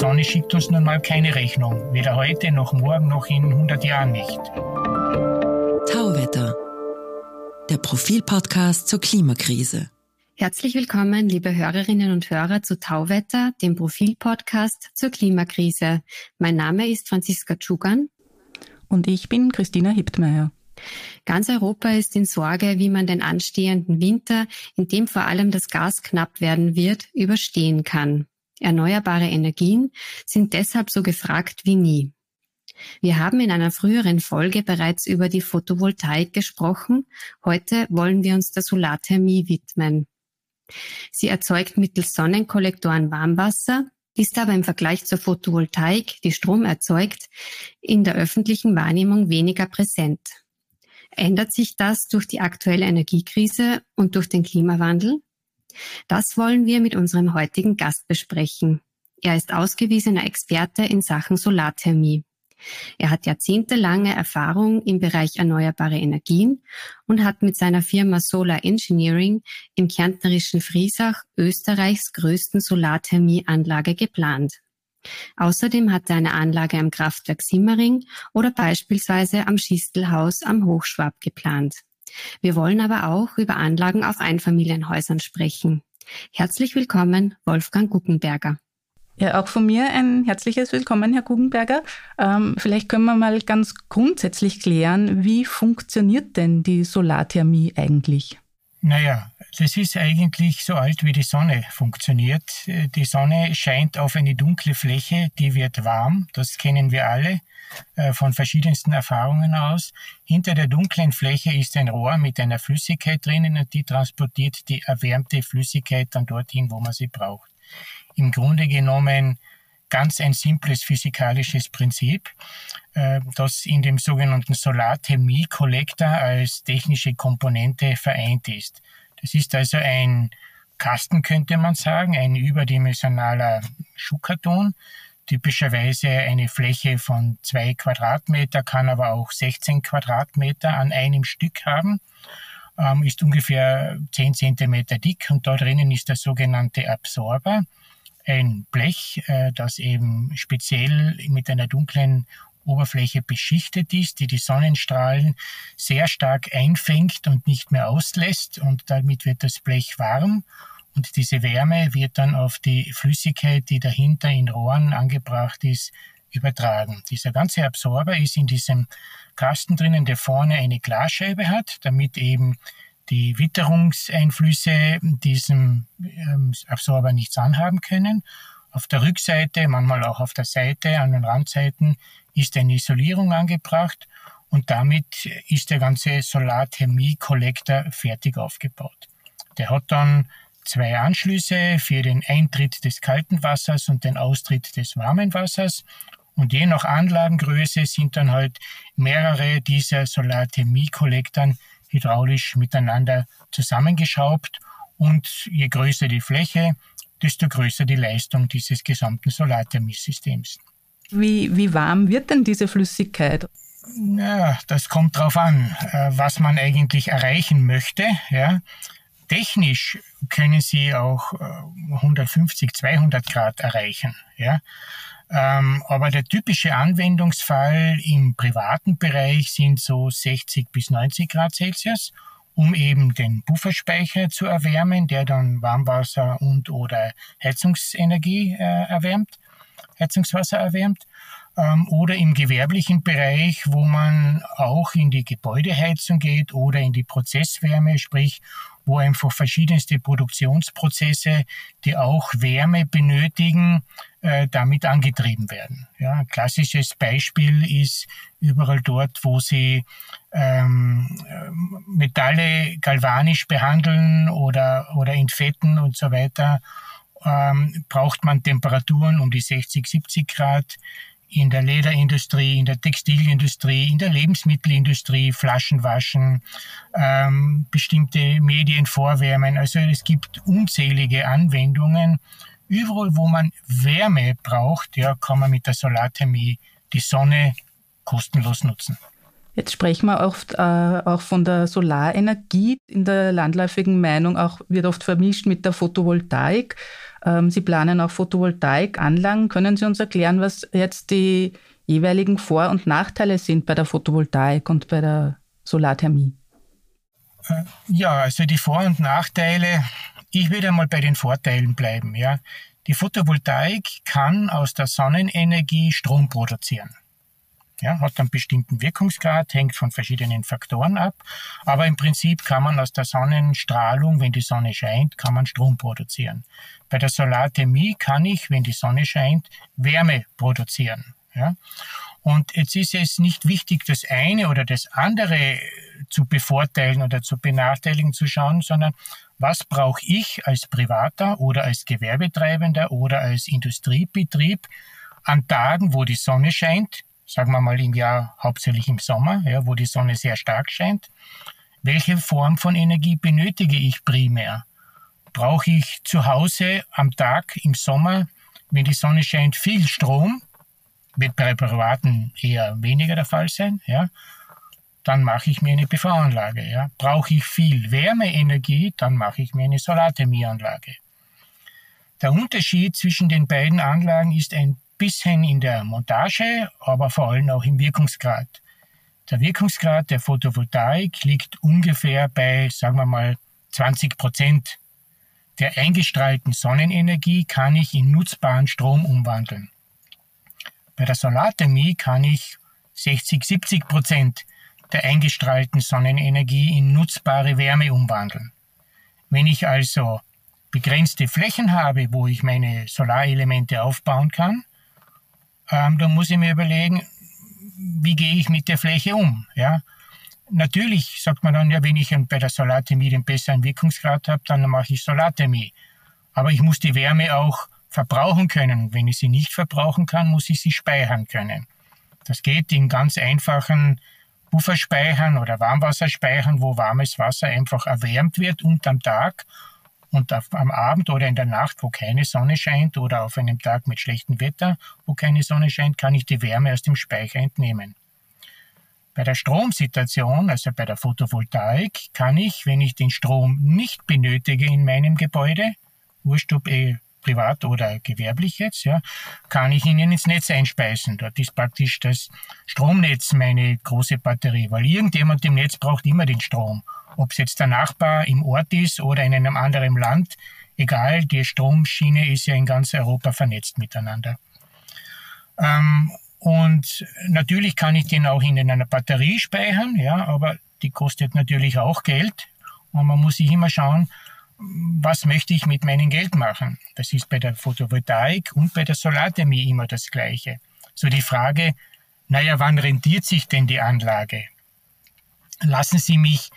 Sonne schickt uns nun mal keine Rechnung. Weder heute, noch morgen, noch in 100 Jahren nicht. Tauwetter. Der Profilpodcast zur Klimakrise. Herzlich willkommen, liebe Hörerinnen und Hörer zu Tauwetter, dem Profilpodcast zur Klimakrise. Mein Name ist Franziska Tschugan. Und ich bin Christina Hiptmeier. Ganz Europa ist in Sorge, wie man den anstehenden Winter, in dem vor allem das Gas knapp werden wird, überstehen kann. Erneuerbare Energien sind deshalb so gefragt wie nie. Wir haben in einer früheren Folge bereits über die Photovoltaik gesprochen. Heute wollen wir uns der Solarthermie widmen. Sie erzeugt mittels Sonnenkollektoren Warmwasser, ist aber im Vergleich zur Photovoltaik, die Strom erzeugt, in der öffentlichen Wahrnehmung weniger präsent. Ändert sich das durch die aktuelle Energiekrise und durch den Klimawandel? Das wollen wir mit unserem heutigen Gast besprechen. Er ist ausgewiesener Experte in Sachen Solarthermie. Er hat jahrzehntelange Erfahrung im Bereich erneuerbare Energien und hat mit seiner Firma Solar Engineering im kärntnerischen Friesach Österreichs größten Solarthermieanlage geplant. Außerdem hat er eine Anlage am Kraftwerk Simmering oder beispielsweise am Schistelhaus am Hochschwab geplant. Wir wollen aber auch über Anlagen auf Einfamilienhäusern sprechen. Herzlich willkommen, Wolfgang Guggenberger. Ja, auch von mir ein herzliches Willkommen, Herr Guggenberger. Ähm, vielleicht können wir mal ganz grundsätzlich klären, wie funktioniert denn die Solarthermie eigentlich? Naja, das ist eigentlich so alt wie die Sonne funktioniert. Die Sonne scheint auf eine dunkle Fläche, die wird warm, das kennen wir alle äh, von verschiedensten Erfahrungen aus. Hinter der dunklen Fläche ist ein Rohr mit einer Flüssigkeit drinnen und die transportiert die erwärmte Flüssigkeit dann dorthin, wo man sie braucht. Im Grunde genommen ganz ein simples physikalisches Prinzip, äh, das in dem sogenannten Solarthermie-Kollektor als technische Komponente vereint ist. Das ist also ein Kasten, könnte man sagen, ein überdimensionaler Schuhkarton, typischerweise eine Fläche von zwei Quadratmeter, kann aber auch 16 Quadratmeter an einem Stück haben, ähm, ist ungefähr 10 Zentimeter dick und da drinnen ist der sogenannte Absorber ein Blech, äh, das eben speziell mit einer dunklen Oberfläche beschichtet ist, die die Sonnenstrahlen sehr stark einfängt und nicht mehr auslässt und damit wird das Blech warm und diese Wärme wird dann auf die Flüssigkeit, die dahinter in Rohren angebracht ist, übertragen. Dieser ganze Absorber ist in diesem Kasten drinnen, der vorne eine Glasscheibe hat, damit eben die Witterungseinflüsse diesem ähm, Absorber nichts anhaben können. Auf der Rückseite, manchmal auch auf der Seite, an den Randseiten, ist eine Isolierung angebracht und damit ist der ganze Solarthermie-Kollektor fertig aufgebaut. Der hat dann zwei Anschlüsse für den Eintritt des kalten Wassers und den Austritt des warmen Wassers. Und je nach Anlagengröße sind dann halt mehrere dieser Solarthermie-Kollektoren hydraulisch miteinander zusammengeschraubt und je größer die Fläche, desto größer die Leistung dieses gesamten Solarthermiesystems. Wie, wie warm wird denn diese Flüssigkeit? Ja, das kommt darauf an, äh, was man eigentlich erreichen möchte. Ja. Technisch können Sie auch 150, äh, 200 Grad erreichen. Ja. Ähm, aber der typische Anwendungsfall im privaten Bereich sind so 60 bis 90 Grad Celsius, um eben den Pufferspeicher zu erwärmen, der dann Warmwasser und oder Heizungsenergie äh, erwärmt, Heizungswasser erwärmt. Ähm, oder im gewerblichen Bereich, wo man auch in die Gebäudeheizung geht oder in die Prozesswärme, sprich wo einfach verschiedenste Produktionsprozesse, die auch Wärme benötigen, äh, damit angetrieben werden. Ja, ein klassisches Beispiel ist überall dort, wo sie ähm, Metalle galvanisch behandeln oder, oder entfetten und so weiter, ähm, braucht man Temperaturen um die 60, 70 Grad in der Lederindustrie, in der Textilindustrie, in der Lebensmittelindustrie, Flaschen waschen, ähm, bestimmte Medien vorwärmen. Also es gibt unzählige Anwendungen. Überall, wo man Wärme braucht, ja, kann man mit der Solarthermie die Sonne kostenlos nutzen. Jetzt sprechen wir oft äh, auch von der Solarenergie. In der landläufigen Meinung auch, wird oft vermischt mit der Photovoltaik. Ähm, Sie planen auch Photovoltaikanlagen. Können Sie uns erklären, was jetzt die jeweiligen Vor- und Nachteile sind bei der Photovoltaik und bei der Solarthermie? Äh, ja, also die Vor- und Nachteile. Ich würde einmal bei den Vorteilen bleiben. Ja. Die Photovoltaik kann aus der Sonnenenergie Strom produzieren. Ja, hat einen bestimmten Wirkungsgrad, hängt von verschiedenen Faktoren ab. Aber im Prinzip kann man aus der Sonnenstrahlung, wenn die Sonne scheint, kann man Strom produzieren. Bei der Solarthermie kann ich, wenn die Sonne scheint, Wärme produzieren. Ja. Und jetzt ist es nicht wichtig, das eine oder das andere zu bevorteilen oder zu benachteiligen zu schauen, sondern was brauche ich als Privater oder als Gewerbetreibender oder als Industriebetrieb an Tagen, wo die Sonne scheint, sagen wir mal im Jahr hauptsächlich im Sommer, ja, wo die Sonne sehr stark scheint. Welche Form von Energie benötige ich primär? Brauche ich zu Hause am Tag im Sommer, wenn die Sonne scheint, viel Strom? Wird bei Privaten eher weniger der Fall sein, ja. Dann mache ich mir eine PV-Anlage, ja. Brauche ich viel Wärmeenergie, dann mache ich mir eine Solarthermieanlage. Der Unterschied zwischen den beiden Anlagen ist ein bisschen in der Montage, aber vor allem auch im Wirkungsgrad. Der Wirkungsgrad der Photovoltaik liegt ungefähr bei, sagen wir mal, 20 Prozent. Der eingestrahlten Sonnenenergie kann ich in nutzbaren Strom umwandeln. Bei der Solarthermie kann ich 60, 70 Prozent der eingestrahlten Sonnenenergie in nutzbare Wärme umwandeln. Wenn ich also begrenzte Flächen habe, wo ich meine Solarelemente aufbauen kann, ähm, dann muss ich mir überlegen, wie gehe ich mit der Fläche um? Ja? Natürlich sagt man dann, ja, wenn ich bei der Solarthermie den besseren Wirkungsgrad habe, dann mache ich Solarthermie. Aber ich muss die Wärme auch verbrauchen können. Wenn ich sie nicht verbrauchen kann, muss ich sie speichern können. Das geht in ganz einfachen Pufferspeichern oder Warmwasserspeichern, wo warmes Wasser einfach erwärmt wird unterm Tag und auf, am Abend oder in der Nacht, wo keine Sonne scheint oder auf einem Tag mit schlechtem Wetter, wo keine Sonne scheint, kann ich die Wärme aus dem Speicher entnehmen. Bei der Stromsituation, also bei der Photovoltaik, kann ich, wenn ich den Strom nicht benötige in meinem Gebäude, wurscht ob eh privat oder gewerblich jetzt, ja, kann ich ihnen ins Netz einspeisen. Dort ist praktisch das Stromnetz meine große Batterie, weil irgendjemand im Netz braucht immer den Strom ob es jetzt der Nachbar im Ort ist oder in einem anderen Land, egal, die Stromschiene ist ja in ganz Europa vernetzt miteinander. Ähm, und natürlich kann ich den auch in einer Batterie speichern, ja, aber die kostet natürlich auch Geld. Und man muss sich immer schauen, was möchte ich mit meinem Geld machen? Das ist bei der Photovoltaik und bei der Solarthermie immer das Gleiche. So die Frage, naja, wann rentiert sich denn die Anlage? Lassen Sie mich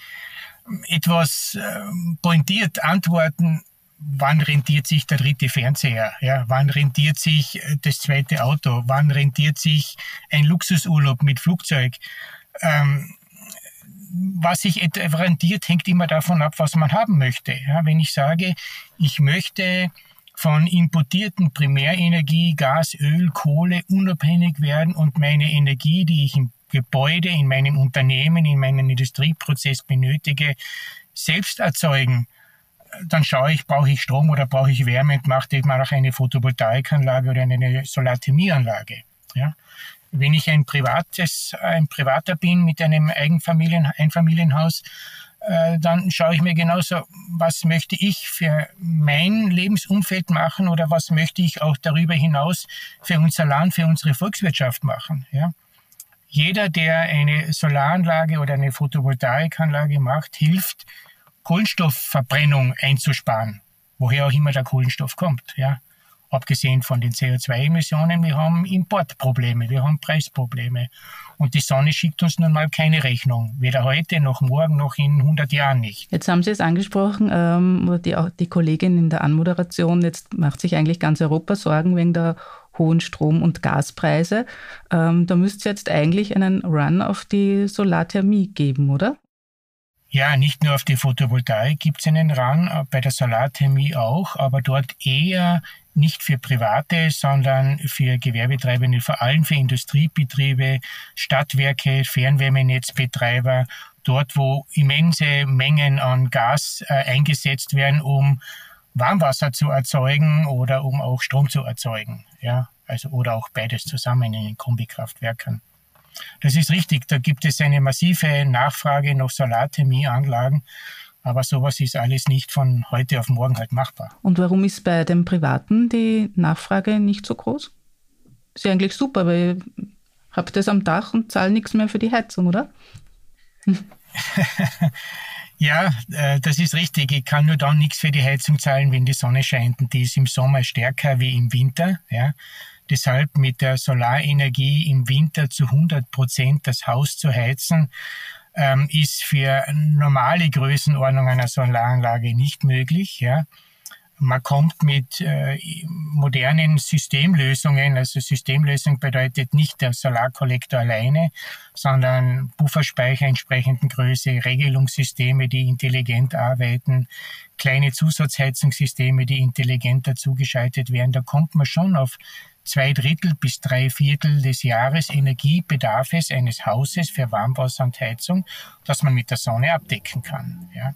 etwas äh, pointiert antworten, wann rentiert sich der dritte Fernseher? Ja, wann rentiert sich äh, das zweite Auto? Wann rentiert sich ein Luxusurlaub mit Flugzeug? Ähm, was sich rentiert, hängt immer davon ab, was man haben möchte. Ja, wenn ich sage, ich möchte von importierten Primärenergie, Gas, Öl, Kohle unabhängig werden und meine Energie, die ich im Gebäude in meinem Unternehmen, in meinem Industrieprozess benötige, selbst erzeugen, dann schaue ich, brauche ich Strom oder brauche ich Wärme und mache mal auch eine Photovoltaikanlage oder eine Solarthermieanlage. Ja? Wenn ich ein privates, ein Privater bin mit einem Eigenfamilien, Einfamilienhaus, äh, dann schaue ich mir genauso, was möchte ich für mein Lebensumfeld machen oder was möchte ich auch darüber hinaus für unser Land, für unsere Volkswirtschaft machen. Ja? Jeder, der eine Solaranlage oder eine Photovoltaikanlage macht, hilft, Kohlenstoffverbrennung einzusparen, woher auch immer der Kohlenstoff kommt. Ja. Abgesehen von den CO2-Emissionen, wir haben Importprobleme, wir haben Preisprobleme. Und die Sonne schickt uns nun mal keine Rechnung, weder heute noch morgen noch in 100 Jahren nicht. Jetzt haben Sie es angesprochen, ähm, die, die Kollegin in der Anmoderation, jetzt macht sich eigentlich ganz Europa Sorgen wegen der hohen Strom- und Gaspreise. Ähm, da müsste es jetzt eigentlich einen Run auf die Solarthermie geben, oder? Ja, nicht nur auf die Photovoltaik gibt es einen Run, äh, bei der Solarthermie auch, aber dort eher nicht für Private, sondern für Gewerbetreibende, vor allem für Industriebetriebe, Stadtwerke, Fernwärmenetzbetreiber, dort wo immense Mengen an Gas äh, eingesetzt werden, um Warmwasser zu erzeugen oder um auch Strom zu erzeugen. Ja, also oder auch beides zusammen in den Kombikraftwerken. Das ist richtig, da gibt es eine massive Nachfrage nach Solarthermieanlagen, aber sowas ist alles nicht von heute auf morgen halt machbar. Und warum ist bei den Privaten die Nachfrage nicht so groß? Ist ja eigentlich super, weil ihr habt das am Dach und zahlt nichts mehr für die Heizung, oder? Ja, äh, das ist richtig. Ich kann nur dann nichts für die Heizung zahlen, wenn die Sonne scheint. Und die ist im Sommer stärker wie im Winter. Ja. Deshalb mit der Solarenergie im Winter zu 100 Prozent das Haus zu heizen, ähm, ist für normale Größenordnung einer Solaranlage nicht möglich. Ja. Man kommt mit äh, modernen Systemlösungen, also Systemlösung bedeutet nicht der Solarkollektor alleine, sondern Bufferspeicher entsprechenden Größe, Regelungssysteme, die intelligent arbeiten, kleine Zusatzheizungssysteme, die intelligent dazugeschaltet werden. Da kommt man schon auf zwei Drittel bis drei Viertel des Jahresenergiebedarfes eines Hauses für Warmwasser und Heizung, das man mit der Sonne abdecken kann. Ja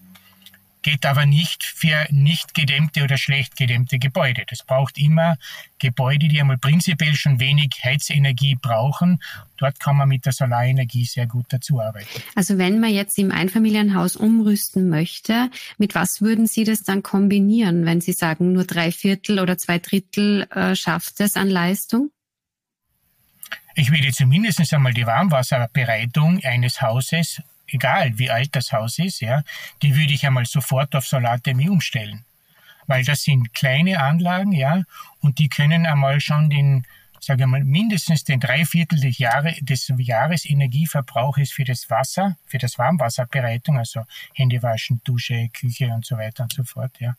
geht aber nicht für nicht gedämmte oder schlecht gedämmte Gebäude. Das braucht immer Gebäude, die einmal prinzipiell schon wenig Heizenergie brauchen. Dort kann man mit der Solarenergie sehr gut dazu arbeiten. Also wenn man jetzt im Einfamilienhaus umrüsten möchte, mit was würden Sie das dann kombinieren, wenn Sie sagen, nur drei Viertel oder zwei Drittel äh, schafft es an Leistung? Ich würde zumindest einmal die Warmwasserbereitung eines Hauses egal wie alt das Haus ist, ja, die würde ich einmal sofort auf Solarthermie umstellen. Weil das sind kleine Anlagen, ja, und die können einmal schon den, sage ich mal, mindestens den Dreiviertel des, Jahre, des Jahresenergieverbrauches für das Wasser, für das Warmwasserbereitung, also Händewaschen, Dusche, Küche und so weiter und so fort, ja,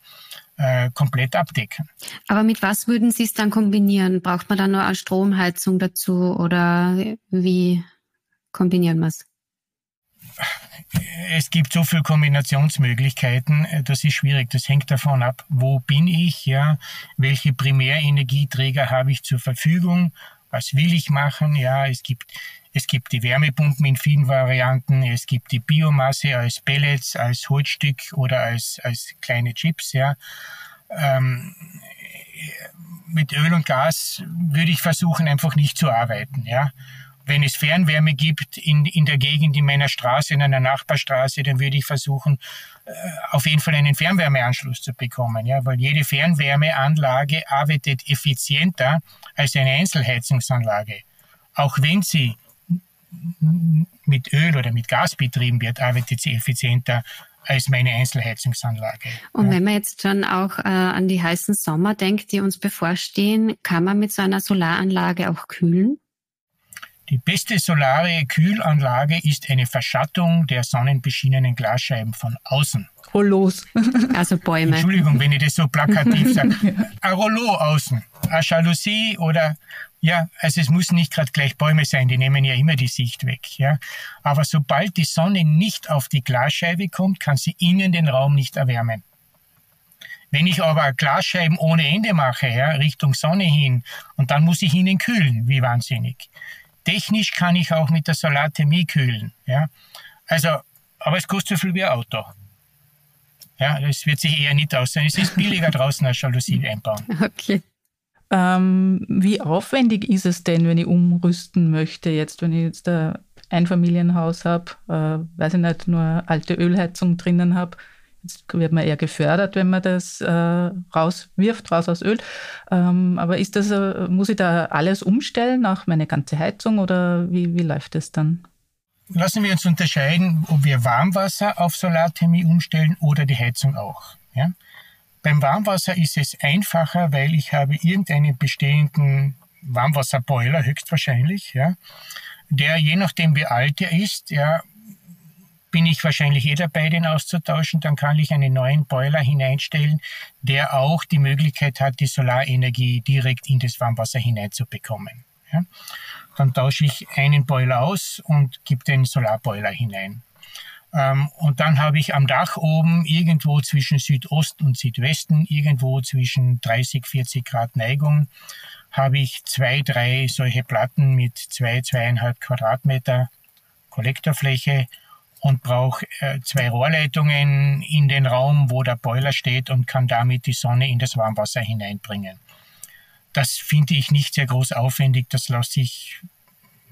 äh, komplett abdecken. Aber mit was würden Sie es dann kombinieren? Braucht man dann nur eine Stromheizung dazu oder wie kombinieren wir es? Es gibt so viele Kombinationsmöglichkeiten, das ist schwierig. Das hängt davon ab, wo bin ich, ja, welche Primärenergieträger habe ich zur Verfügung, was will ich machen, ja, es gibt, es gibt die Wärmepumpen in vielen Varianten, es gibt die Biomasse als Pellets, als Holzstück oder als, als kleine Chips, ja. Ähm, mit Öl und Gas würde ich versuchen, einfach nicht zu arbeiten, ja wenn es Fernwärme gibt in, in der Gegend, in meiner Straße, in einer Nachbarstraße, dann würde ich versuchen, äh, auf jeden Fall einen Fernwärmeanschluss zu bekommen, ja, weil jede Fernwärmeanlage arbeitet effizienter als eine Einzelheizungsanlage. Auch wenn sie mit Öl oder mit Gas betrieben wird, arbeitet sie effizienter als meine Einzelheizungsanlage. Und wenn man jetzt schon auch äh, an die heißen Sommer denkt, die uns bevorstehen, kann man mit so einer Solaranlage auch kühlen? Die beste solare Kühlanlage ist eine Verschattung der sonnenbeschienenen Glasscheiben von außen. Oh los. Also Bäume. Entschuldigung, wenn ich das so plakativ sage. Ein Rollo außen, eine Jalousie oder ja, also es muss nicht gerade gleich Bäume sein, die nehmen ja immer die Sicht weg. Ja. Aber sobald die Sonne nicht auf die Glasscheibe kommt, kann sie innen den Raum nicht erwärmen. Wenn ich aber Glasscheiben ohne Ende mache, ja, Richtung Sonne hin, und dann muss ich innen kühlen, wie wahnsinnig. Technisch kann ich auch mit der Solarthermie kühlen. Ja? Also, aber es kostet so viel wie ein Auto. Ja, das wird sich eher nicht aussehen. Es ist billiger draußen als Jalousie einbauen. Okay. Ähm, wie aufwendig ist es denn, wenn ich umrüsten möchte, jetzt, wenn ich jetzt ein Einfamilienhaus habe, äh, weiß ich nicht, nur alte Ölheizung drinnen habe? Jetzt wird man eher gefördert, wenn man das äh, rauswirft, raus aus Öl. Ähm, aber ist das, äh, muss ich da alles umstellen, auch meine ganze Heizung oder wie, wie läuft das dann? Lassen wir uns unterscheiden, ob wir Warmwasser auf Solarthermie umstellen oder die Heizung auch. Ja? Beim Warmwasser ist es einfacher, weil ich habe irgendeinen bestehenden Warmwasserboiler höchstwahrscheinlich, ja, der je nachdem wie alt er ist, ja, bin ich wahrscheinlich eh dabei, den auszutauschen. Dann kann ich einen neuen Boiler hineinstellen, der auch die Möglichkeit hat, die Solarenergie direkt in das Warmwasser hineinzubekommen. Ja? Dann tausche ich einen Boiler aus und gebe den Solarboiler hinein. Ähm, und dann habe ich am Dach oben irgendwo zwischen Südost und Südwesten, irgendwo zwischen 30, 40 Grad Neigung, habe ich zwei, drei solche Platten mit zwei, zweieinhalb Quadratmeter Kollektorfläche und brauche äh, zwei Rohrleitungen in den Raum, wo der Boiler steht und kann damit die Sonne in das Warmwasser hineinbringen. Das finde ich nicht sehr groß aufwendig. Das lässt sich,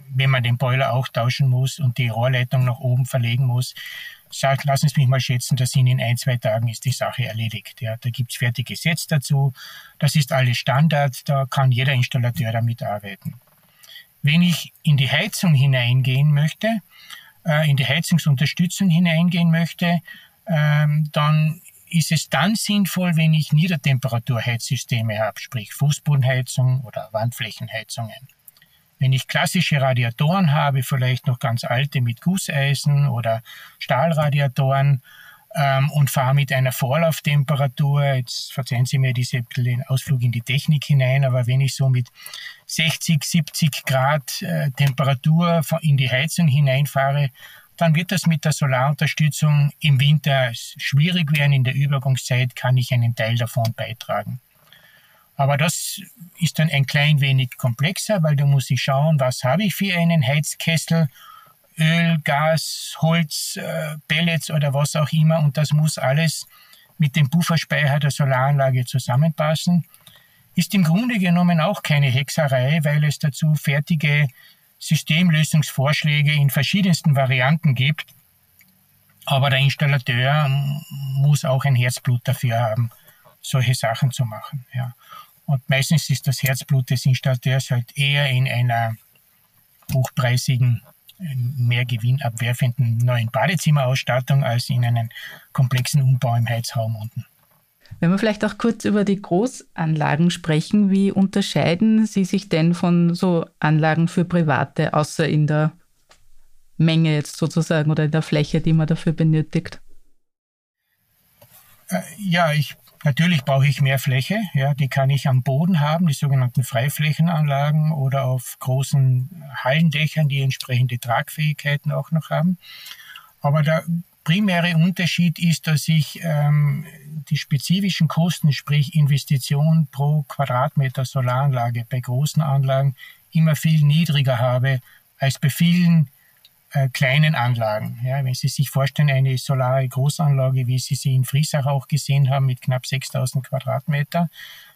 wenn man den Boiler auch tauschen muss und die Rohrleitung nach oben verlegen muss, sagt, lassen Sie mich mal schätzen, das sind in ein, zwei Tagen ist die Sache erledigt. Ja, da gibt's fertige Sets dazu. Das ist alles Standard. Da kann jeder Installateur damit arbeiten. Wenn ich in die Heizung hineingehen möchte, äh, in die Heizungsunterstützung hineingehen möchte, ähm, dann ist es dann sinnvoll, wenn ich Niedertemperaturheizsysteme habe, sprich Fußbodenheizung oder Wandflächenheizungen. Wenn ich klassische Radiatoren habe, vielleicht noch ganz alte mit Gusseisen oder Stahlradiatoren ähm, und fahre mit einer Vorlauftemperatur, jetzt verzeihen Sie mir diese den Ausflug in die Technik hinein, aber wenn ich so mit 60, 70 Grad äh, Temperatur in die Heizung hineinfahre, dann wird das mit der Solarunterstützung im Winter schwierig werden. In der Übergangszeit kann ich einen Teil davon beitragen. Aber das ist dann ein klein wenig komplexer, weil da muss ich schauen, was habe ich für einen Heizkessel, Öl, Gas, Holz, äh, Pellets oder was auch immer. Und das muss alles mit dem Pufferspeicher der Solaranlage zusammenpassen. Ist im Grunde genommen auch keine Hexerei, weil es dazu fertige Systemlösungsvorschläge in verschiedensten Varianten gibt. Aber der Installateur muss auch ein Herzblut dafür haben, solche Sachen zu machen. Ja. Und meistens ist das Herzblut des Installateurs halt eher in einer hochpreisigen, mehr gewinnabwerfenden neuen Badezimmerausstattung als in einem komplexen Umbau im Heizraum unten. Wenn wir vielleicht auch kurz über die Großanlagen sprechen, wie unterscheiden sie sich denn von so Anlagen für Private, außer in der Menge jetzt sozusagen oder in der Fläche, die man dafür benötigt? Äh, ja, ich Natürlich brauche ich mehr Fläche, ja, die kann ich am Boden haben, die sogenannten Freiflächenanlagen oder auf großen Hallendächern, die entsprechende Tragfähigkeiten auch noch haben. Aber der primäre Unterschied ist, dass ich ähm, die spezifischen Kosten, sprich Investition pro Quadratmeter Solaranlage bei großen Anlagen immer viel niedriger habe als bei vielen äh, kleinen Anlagen. Ja, wenn Sie sich vorstellen, eine solare Großanlage, wie Sie sie in Friesach auch gesehen haben, mit knapp 6000 Quadratmeter,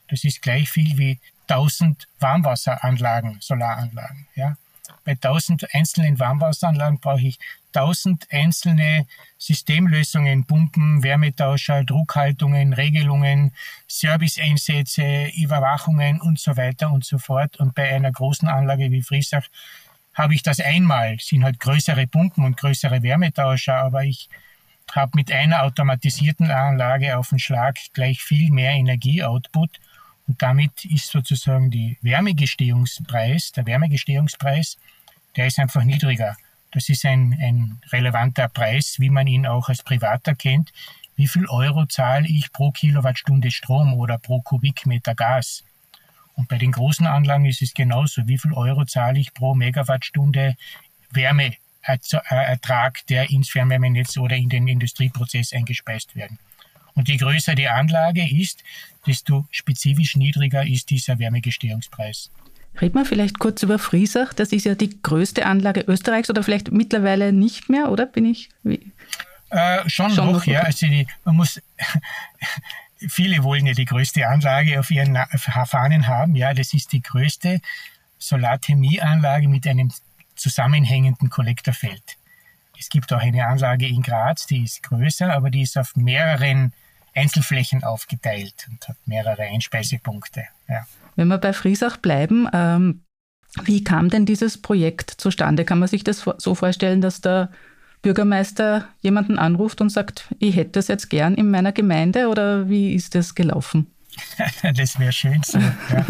das ist gleich viel wie 1000 Warmwasseranlagen, Solaranlagen. Ja. Bei 1000 einzelnen Warmwasseranlagen brauche ich 1000 einzelne Systemlösungen, Pumpen, Wärmetauscher, Druckhaltungen, Regelungen, Serviceeinsätze, Überwachungen und so weiter und so fort. Und bei einer großen Anlage wie Friesach habe ich das einmal, sind halt größere Pumpen und größere Wärmetauscher, aber ich habe mit einer automatisierten Anlage auf den Schlag gleich viel mehr Energieoutput und damit ist sozusagen die Wärmegestehungspreis, der Wärmegestehungspreis, der ist einfach niedriger. Das ist ein, ein relevanter Preis, wie man ihn auch als Privater kennt. Wie viel Euro zahle ich pro Kilowattstunde Strom oder pro Kubikmeter Gas? Und bei den großen Anlagen ist es genauso. Wie viel Euro zahle ich pro Megawattstunde Wärmeertrag, der ins Fernwärmenetz oder in den Industrieprozess eingespeist werden? Und je größer die Anlage ist, desto spezifisch niedriger ist dieser Wärmegestehungspreis. Reden wir vielleicht kurz über Friesach. Das ist ja die größte Anlage Österreichs oder vielleicht mittlerweile nicht mehr, oder? Bin ich? Äh, schon, schon noch, noch, ja. Also die, man muss viele wollen ja die größte Anlage auf ihren Fahnen haben. Ja, das ist die größte Solarthermieanlage mit einem zusammenhängenden Kollektorfeld. Es gibt auch eine Anlage in Graz, die ist größer, aber die ist auf mehreren Einzelflächen aufgeteilt und hat mehrere Einspeisepunkte. Ja. Wenn wir bei Friesach bleiben, ähm, wie kam denn dieses Projekt zustande? Kann man sich das so vorstellen, dass da Bürgermeister jemanden anruft und sagt, ich hätte das jetzt gern in meiner Gemeinde oder wie ist das gelaufen? das wäre schön so. ja.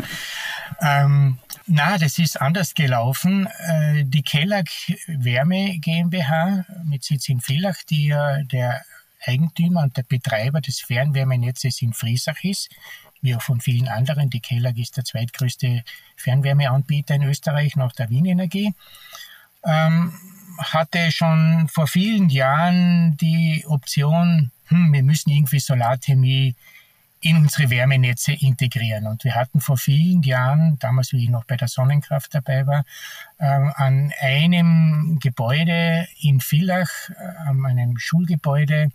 ähm, na, das ist anders gelaufen. Äh, die Kellag Wärme GmbH mit Sitz in Villach, die ja der Eigentümer und der Betreiber des Fernwärmenetzes in Friesach ist, wie auch von vielen anderen. Die Kellag ist der zweitgrößte Fernwärmeanbieter in Österreich nach der Wien Energie. Ähm, hatte schon vor vielen Jahren die Option, hm, wir müssen irgendwie Solarthermie in unsere Wärmenetze integrieren. Und wir hatten vor vielen Jahren, damals wie ich noch bei der Sonnenkraft dabei war, äh, an einem Gebäude in Villach, äh, an einem Schulgebäude,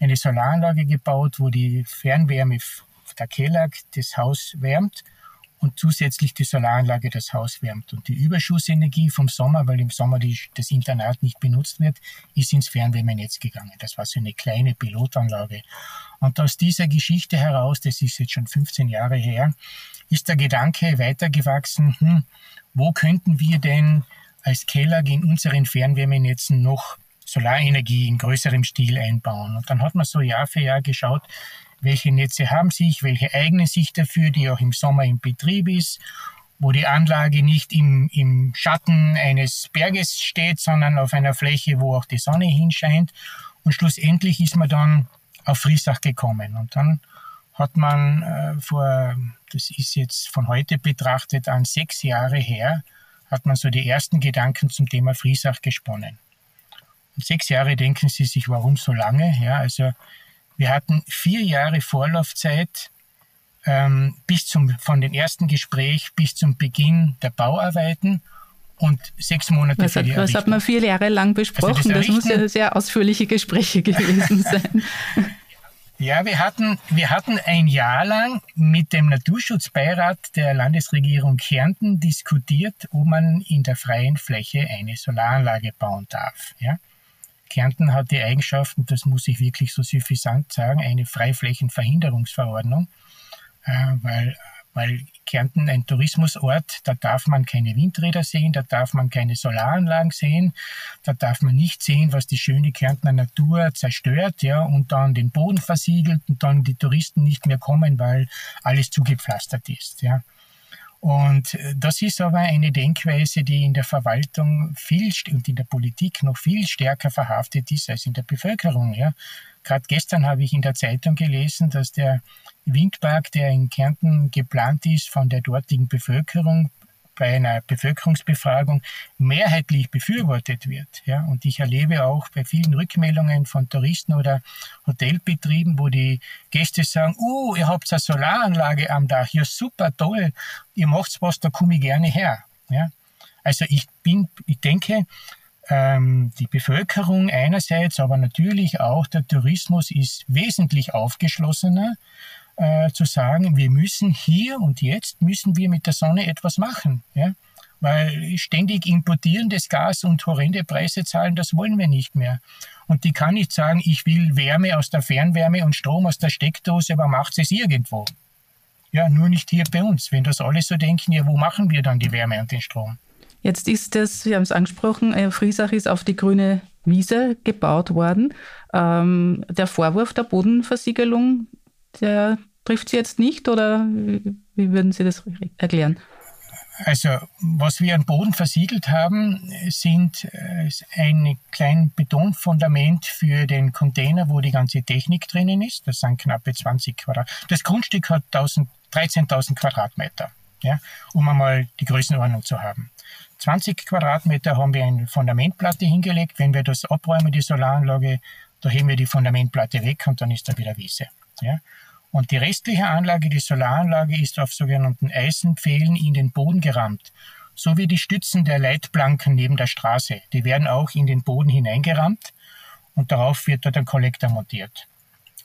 eine Solaranlage gebaut, wo die Fernwärme der Keller das Haus wärmt und zusätzlich die Solaranlage das Haus wärmt. Und die Überschussenergie vom Sommer, weil im Sommer die, das Internat nicht benutzt wird, ist ins Fernwärmenetz gegangen. Das war so eine kleine Pilotanlage. Und aus dieser Geschichte heraus, das ist jetzt schon 15 Jahre her, ist der Gedanke weitergewachsen, hm, wo könnten wir denn als Keller in unseren Fernwärmenetzen noch Solarenergie in größerem Stil einbauen. Und dann hat man so Jahr für Jahr geschaut, welche Netze haben sich, welche eignen sich dafür, die auch im Sommer im Betrieb ist, wo die Anlage nicht im, im Schatten eines Berges steht, sondern auf einer Fläche, wo auch die Sonne hinscheint. Und schlussendlich ist man dann auf Friesach gekommen. Und dann hat man äh, vor, das ist jetzt von heute betrachtet an sechs Jahre her, hat man so die ersten Gedanken zum Thema Friesach gesponnen. Und sechs Jahre denken Sie sich, warum so lange? Ja, also wir hatten vier Jahre Vorlaufzeit ähm, bis zum, von dem ersten Gespräch bis zum Beginn der Bauarbeiten und sechs Monate was für die hat, Was hat man vier Jahre lang besprochen? Also das, das muss ja sehr ausführliche Gespräche gewesen sein. Ja, wir hatten, wir hatten ein Jahr lang mit dem Naturschutzbeirat der Landesregierung Kärnten diskutiert, ob man in der freien Fläche eine Solaranlage bauen darf. Ja? Kärnten hat die Eigenschaften, das muss ich wirklich so suffisant sagen, eine Freiflächenverhinderungsverordnung, äh, weil, weil Kärnten ein Tourismusort, da darf man keine Windräder sehen, da darf man keine Solaranlagen sehen, da darf man nicht sehen, was die schöne Kärntner Natur zerstört, ja, und dann den Boden versiegelt und dann die Touristen nicht mehr kommen, weil alles zugepflastert ist, ja. Und äh, das ist aber eine Denkweise, die in der Verwaltung viel und in der Politik noch viel stärker verhaftet ist als in der Bevölkerung. Ja. Gerade gestern habe ich in der Zeitung gelesen, dass der Windpark, der in Kärnten geplant ist, von der dortigen Bevölkerung bei einer Bevölkerungsbefragung mehrheitlich befürwortet wird. Ja, und ich erlebe auch bei vielen Rückmeldungen von Touristen oder Hotelbetrieben, wo die Gäste sagen, oh, ihr habt eine Solaranlage am Dach, ja super toll, ihr macht's was, da komme ich gerne her. Ja, also ich bin, ich denke, ähm, die Bevölkerung einerseits, aber natürlich auch der Tourismus ist wesentlich aufgeschlossener äh, zu sagen, wir müssen hier und jetzt müssen wir mit der Sonne etwas machen. Ja? Weil ständig importierendes Gas und horrende Preise zahlen, das wollen wir nicht mehr. Und die kann nicht sagen, ich will Wärme aus der Fernwärme und Strom aus der Steckdose, aber macht es irgendwo. Ja, nur nicht hier bei uns. Wenn das alle so denken, ja, wo machen wir dann die Wärme und den Strom? Jetzt ist das, Sie haben es angesprochen, äh, Friesach ist auf die grüne Wiese gebaut worden. Ähm, der Vorwurf der Bodenversiegelung, der trifft Sie jetzt nicht oder wie würden Sie das erklären? Also, was wir am Boden versiegelt haben, sind äh, ein kleines Betonfundament für den Container, wo die ganze Technik drinnen ist. Das sind knappe 20 Quadrat. Das Grundstück hat 13.000 Quadratmeter, ja, um einmal die Größenordnung zu haben. 20 Quadratmeter haben wir eine Fundamentplatte hingelegt. Wenn wir das abräumen, die Solaranlage, da heben wir die Fundamentplatte weg und dann ist da wieder Wiese. Ja. Und die restliche Anlage, die Solaranlage, ist auf sogenannten Eisenpfählen in den Boden gerammt. So wie die Stützen der Leitplanken neben der Straße. Die werden auch in den Boden hineingerammt und darauf wird dort ein Kollektor montiert.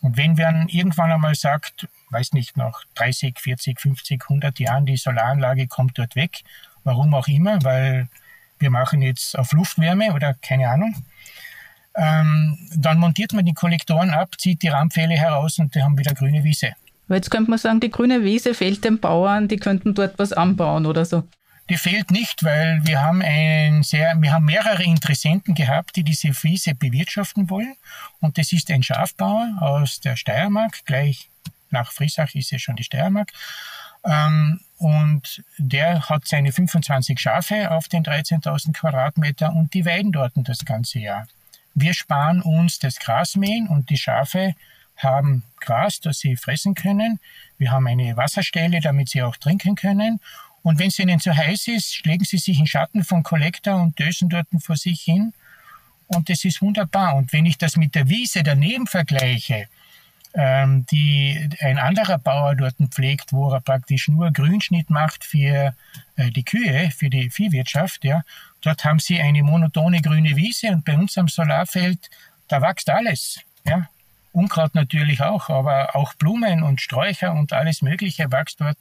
Und wenn man irgendwann einmal sagt, weiß nicht, nach 30, 40, 50, 100 Jahren, die Solaranlage kommt dort weg, warum auch immer, weil wir machen jetzt auf Luftwärme oder keine Ahnung, ähm, dann montiert man die Kollektoren ab, zieht die Rahmenpfähle heraus und die haben wieder grüne Wiese. jetzt könnte man sagen, die grüne Wiese fehlt den Bauern, die könnten dort was anbauen oder so. Die fehlt nicht, weil wir haben einen sehr, wir haben mehrere Interessenten gehabt, die diese Wiese bewirtschaften wollen. Und das ist ein Schafbauer aus der Steiermark, gleich nach Friesach ist ja schon die Steiermark. Ähm, und der hat seine 25 Schafe auf den 13.000 Quadratmeter und die weiden dort das ganze Jahr. Wir sparen uns das Grasmähen und die Schafe haben Gras, das sie fressen können. Wir haben eine Wasserstelle, damit sie auch trinken können. Und wenn es ihnen zu heiß ist, legen sie sich in Schatten vom Kollektor und dösen dort vor sich hin und das ist wunderbar. Und wenn ich das mit der Wiese daneben vergleiche, die ein anderer Bauer dort pflegt, wo er praktisch nur Grünschnitt macht für äh, die Kühe, für die Viehwirtschaft, ja, dort haben sie eine monotone grüne Wiese und bei uns am Solarfeld, da wächst alles, ja. Unkraut natürlich auch, aber auch Blumen und Sträucher und alles Mögliche wächst dort.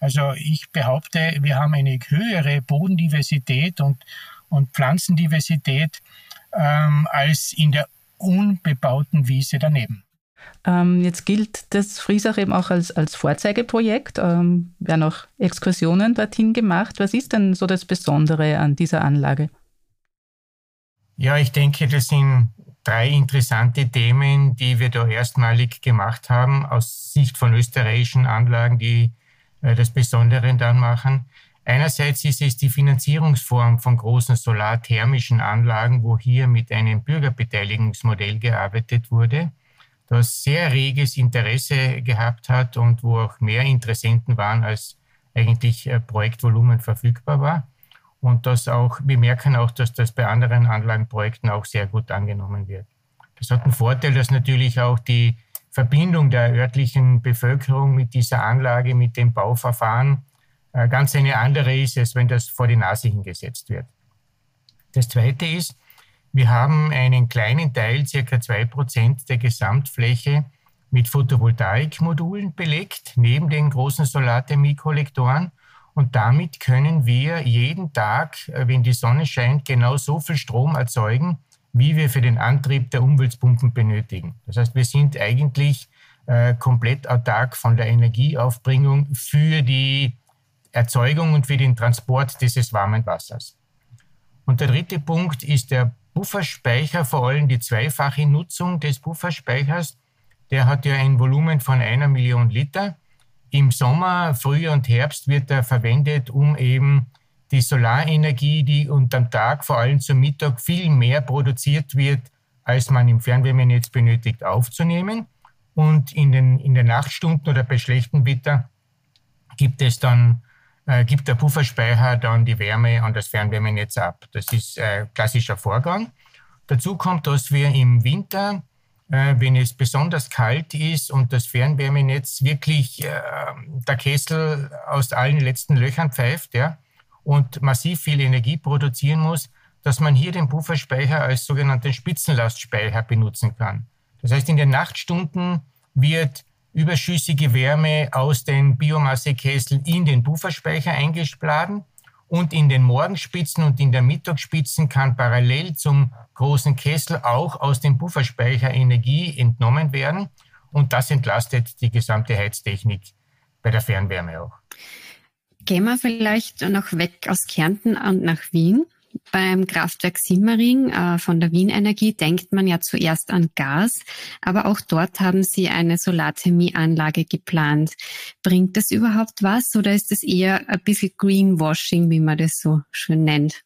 Also ich behaupte, wir haben eine höhere Bodendiversität und, und Pflanzendiversität ähm, als in der unbebauten Wiese daneben. Ähm, jetzt gilt das Friesach eben auch als, als Vorzeigeprojekt. Ähm, werden auch Exkursionen dorthin gemacht. Was ist denn so das Besondere an dieser Anlage? Ja, ich denke, das sind drei interessante Themen, die wir da erstmalig gemacht haben, aus Sicht von österreichischen Anlagen, die äh, das Besondere dann machen. Einerseits ist es die Finanzierungsform von großen solarthermischen Anlagen, wo hier mit einem Bürgerbeteiligungsmodell gearbeitet wurde, das sehr reges Interesse gehabt hat und wo auch mehr Interessenten waren, als eigentlich äh, Projektvolumen verfügbar war. Und das auch, wir merken auch, dass das bei anderen Anlagenprojekten auch sehr gut angenommen wird. Das hat einen Vorteil, dass natürlich auch die Verbindung der örtlichen Bevölkerung mit dieser Anlage, mit dem Bauverfahren äh, ganz eine andere ist, als wenn das vor die Nase hingesetzt wird. Das Zweite ist, wir haben einen kleinen Teil, circa zwei Prozent der Gesamtfläche, mit Photovoltaikmodulen belegt, neben den großen Solarthermie-Kollektoren. Und damit können wir jeden Tag, äh, wenn die Sonne scheint, genau so viel Strom erzeugen, wie wir für den Antrieb der Umweltpumpen benötigen. Das heißt, wir sind eigentlich äh, komplett autark von der Energieaufbringung für die Erzeugung und für den Transport dieses warmen Wassers. Und der dritte Punkt ist der Pufferspeicher, vor allem die zweifache Nutzung des Pufferspeichers. Der hat ja ein Volumen von einer Million Liter. Im Sommer, Frühjahr und Herbst wird er verwendet, um eben die Solarenergie, die unterm Tag, vor allem zum Mittag, viel mehr produziert wird, als man im Fernwärmenetz benötigt, aufzunehmen. Und in den, in den Nachtstunden oder bei schlechtem Wetter gibt es dann, äh, gibt der Pufferspeicher dann die Wärme an das Fernwärmenetz ab. Das ist äh, klassischer Vorgang. Dazu kommt, dass wir im Winter, äh, wenn es besonders kalt ist und das Fernwärmenetz wirklich äh, der Kessel aus allen letzten Löchern pfeift, ja, und massiv viel Energie produzieren muss, dass man hier den Pufferspeicher als sogenannten Spitzenlastspeicher benutzen kann. Das heißt, in den Nachtstunden wird überschüssige Wärme aus den Biomassekesseln in den Pufferspeicher eingeladen und in den Morgenspitzen und in der Mittagsspitzen kann parallel zum großen Kessel auch aus dem Pufferspeicher Energie entnommen werden und das entlastet die gesamte Heiztechnik bei der Fernwärme auch. Gehen wir vielleicht noch weg aus Kärnten und nach Wien. Beim Kraftwerk Simmering äh, von der Wien Energie denkt man ja zuerst an Gas, aber auch dort haben Sie eine Solarthermieanlage geplant. Bringt das überhaupt was oder ist es eher ein bisschen Greenwashing, wie man das so schön nennt?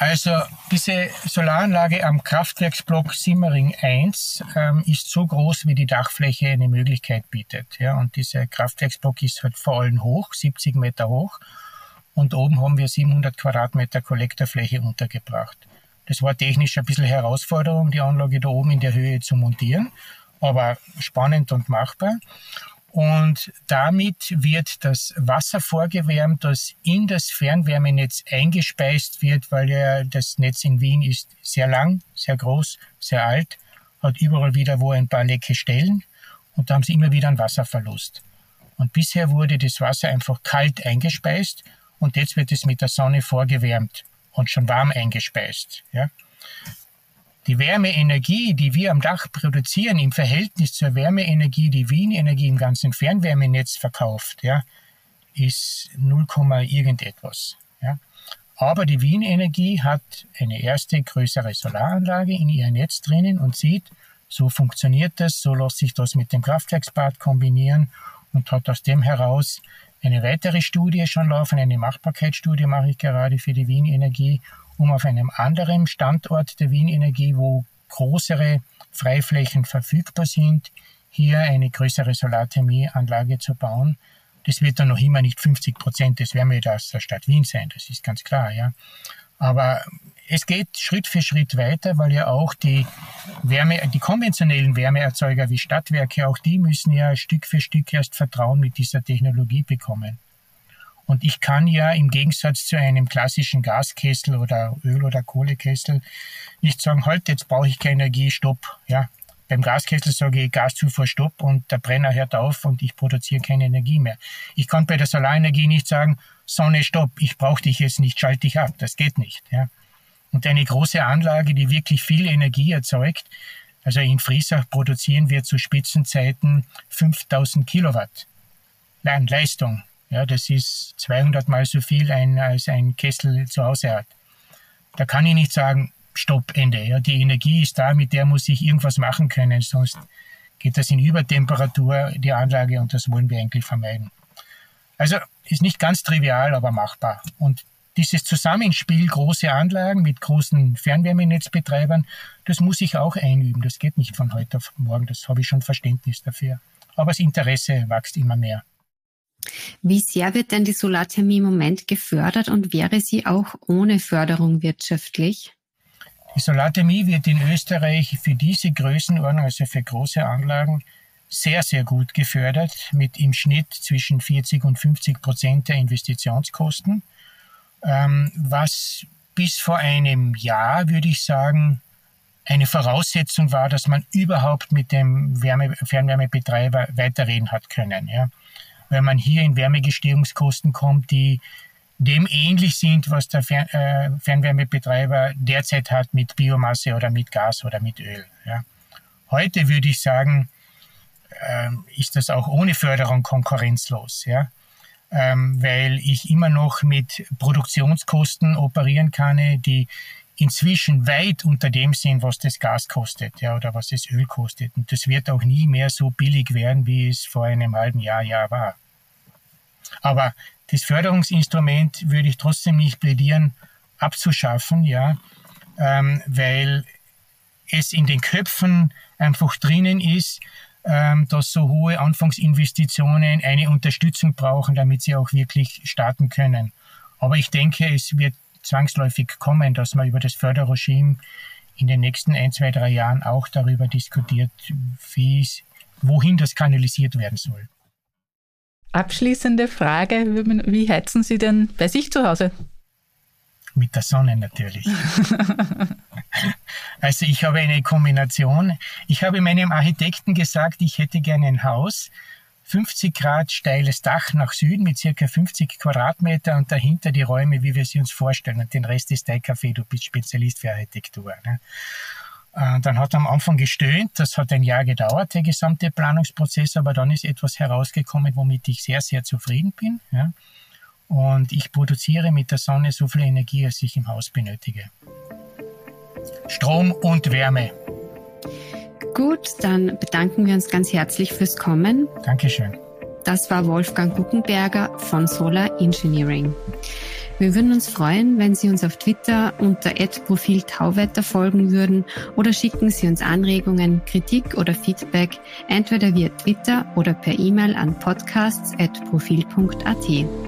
Also diese Solaranlage am Kraftwerksblock Simmering 1 ähm, ist so groß, wie die Dachfläche eine Möglichkeit bietet. Ja, und dieser Kraftwerksblock ist halt vor allem hoch, 70 Meter hoch. Und oben haben wir 700 Quadratmeter Kollektorfläche untergebracht. Das war technisch ein bisschen Herausforderung, die Anlage da oben in der Höhe zu montieren, aber spannend und machbar. Und damit wird das Wasser vorgewärmt, das in das Fernwärmenetz eingespeist wird, weil ja das Netz in Wien ist sehr lang, sehr groß, sehr alt, hat überall wieder wo ein paar lecke Stellen und da haben sie immer wieder einen Wasserverlust. Und bisher wurde das Wasser einfach kalt eingespeist und jetzt wird es mit der Sonne vorgewärmt und schon warm eingespeist. Ja? Die Wärmeenergie, die wir am Dach produzieren, im Verhältnis zur Wärmeenergie, die Wien Energie im ganzen Fernwärmenetz verkauft, ja, ist 0, irgendetwas. Ja. Aber die Wien Energie hat eine erste größere Solaranlage in ihr Netz drinnen und sieht, so funktioniert das, so lässt sich das mit dem Kraftwerksbad kombinieren und hat aus dem heraus eine weitere Studie schon laufen, eine Machbarkeitsstudie mache ich gerade für die Wien Energie um auf einem anderen Standort der Wien Energie, wo größere Freiflächen verfügbar sind, hier eine größere Solarthermieanlage zu bauen. Das wird dann noch immer nicht 50 Prozent des Wärmebedarfs der Stadt Wien sein, das ist ganz klar, ja. Aber es geht Schritt für Schritt weiter, weil ja auch die Wärme, die konventionellen Wärmeerzeuger wie Stadtwerke, auch die müssen ja Stück für Stück erst Vertrauen mit dieser Technologie bekommen. Und ich kann ja im Gegensatz zu einem klassischen Gaskessel oder Öl- oder Kohlekessel nicht sagen, halt, jetzt brauche ich keine Energie, stopp. Ja, beim Gaskessel sage ich Gaszufuhr stopp und der Brenner hört auf und ich produziere keine Energie mehr. Ich kann bei der Solarenergie nicht sagen, Sonne stopp, ich brauche dich jetzt nicht, schalte dich ab. Das geht nicht. Ja. Und eine große Anlage, die wirklich viel Energie erzeugt, also in Friesach produzieren wir zu Spitzenzeiten 5000 Kilowatt Leistung. Ja, das ist 200 mal so viel ein, als ein Kessel zu Hause hat. Da kann ich nicht sagen, Stopp, Ende. Ja, die Energie ist da, mit der muss ich irgendwas machen können, sonst geht das in Übertemperatur, die Anlage, und das wollen wir eigentlich vermeiden. Also ist nicht ganz trivial, aber machbar. Und dieses Zusammenspiel große Anlagen mit großen Fernwärmenetzbetreibern, das muss ich auch einüben. Das geht nicht von heute auf morgen. Das habe ich schon Verständnis dafür. Aber das Interesse wächst immer mehr. Wie sehr wird denn die Solarthermie im Moment gefördert und wäre sie auch ohne Förderung wirtschaftlich? Die Solarthermie wird in Österreich für diese Größenordnung, also für große Anlagen, sehr, sehr gut gefördert, mit im Schnitt zwischen 40 und 50 Prozent der Investitionskosten, ähm, was bis vor einem Jahr, würde ich sagen, eine Voraussetzung war, dass man überhaupt mit dem Wärme Fernwärmebetreiber weiterreden hat können. Ja wenn man hier in Wärmegestehungskosten kommt, die dem ähnlich sind, was der Fern äh, Fernwärmebetreiber derzeit hat mit Biomasse oder mit Gas oder mit Öl. Ja. Heute würde ich sagen, äh, ist das auch ohne Förderung konkurrenzlos, ja. Ähm, weil ich immer noch mit Produktionskosten operieren kann, die inzwischen weit unter dem sind, was das Gas kostet, ja, oder was das Öl kostet. Und das wird auch nie mehr so billig werden, wie es vor einem halben Jahr, Jahr war. Aber das Förderungsinstrument würde ich trotzdem nicht plädieren, abzuschaffen, ja, ähm, weil es in den Köpfen einfach drinnen ist, dass so hohe Anfangsinvestitionen eine Unterstützung brauchen, damit sie auch wirklich starten können. Aber ich denke, es wird zwangsläufig kommen, dass man über das Förderregime in den nächsten ein, zwei, drei Jahren auch darüber diskutiert, wie wohin das kanalisiert werden soll. Abschließende Frage, wie heizen Sie denn bei sich zu Hause? Mit der Sonne natürlich. also ich habe eine Kombination. Ich habe meinem Architekten gesagt, ich hätte gerne ein Haus, 50 Grad steiles Dach nach Süden mit circa 50 Quadratmeter und dahinter die Räume, wie wir sie uns vorstellen. Und den Rest ist dein Café, du bist Spezialist für Architektur. Ne? Äh, dann hat er am Anfang gestöhnt, das hat ein Jahr gedauert, der gesamte Planungsprozess, aber dann ist etwas herausgekommen, womit ich sehr, sehr zufrieden bin. Ja? Und ich produziere mit der Sonne so viel Energie, als ich im Haus benötige. Strom und Wärme. Gut, dann bedanken wir uns ganz herzlich fürs Kommen. Dankeschön. Das war Wolfgang Guckenberger von Solar Engineering. Wir würden uns freuen, wenn Sie uns auf Twitter unter Profil Tauwetter folgen würden oder schicken Sie uns Anregungen, Kritik oder Feedback entweder via Twitter oder per E-Mail an podcasts.profil.at.